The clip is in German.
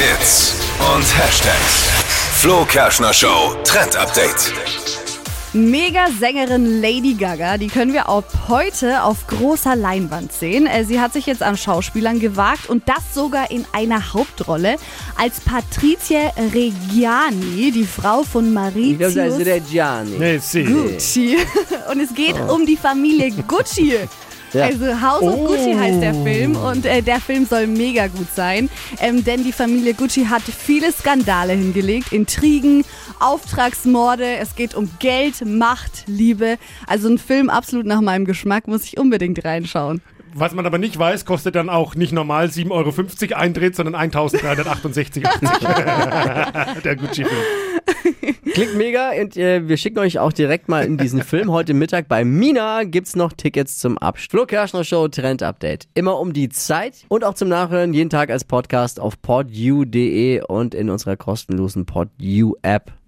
Hits und Hashtags. Flo Kerschner Show Trend Update. Mega-Sängerin Lady Gaga, die können wir ab heute auf großer Leinwand sehen. Äh, Sie hat sich jetzt an Schauspielern gewagt und das sogar in einer Hauptrolle als Patrizia Reggiani, die Frau von heißt Reggiani. Gucci. Und es geht um die Familie Gucci. Ja. Also House of Gucci heißt der Film und äh, der Film soll mega gut sein, ähm, denn die Familie Gucci hat viele Skandale hingelegt, Intrigen, Auftragsmorde, es geht um Geld, Macht, Liebe. Also ein Film absolut nach meinem Geschmack, muss ich unbedingt reinschauen. Was man aber nicht weiß, kostet dann auch nicht normal 7,50 Euro Eintritt, sondern 1368,80. Der Gucci-Film. Klingt mega und äh, wir schicken euch auch direkt mal in diesen Film. Heute Mittag bei Mina gibt's noch Tickets zum Abschluss. Flo Show Trend Update. Immer um die Zeit und auch zum Nachhören jeden Tag als Podcast auf podu.de und in unserer kostenlosen PodU App.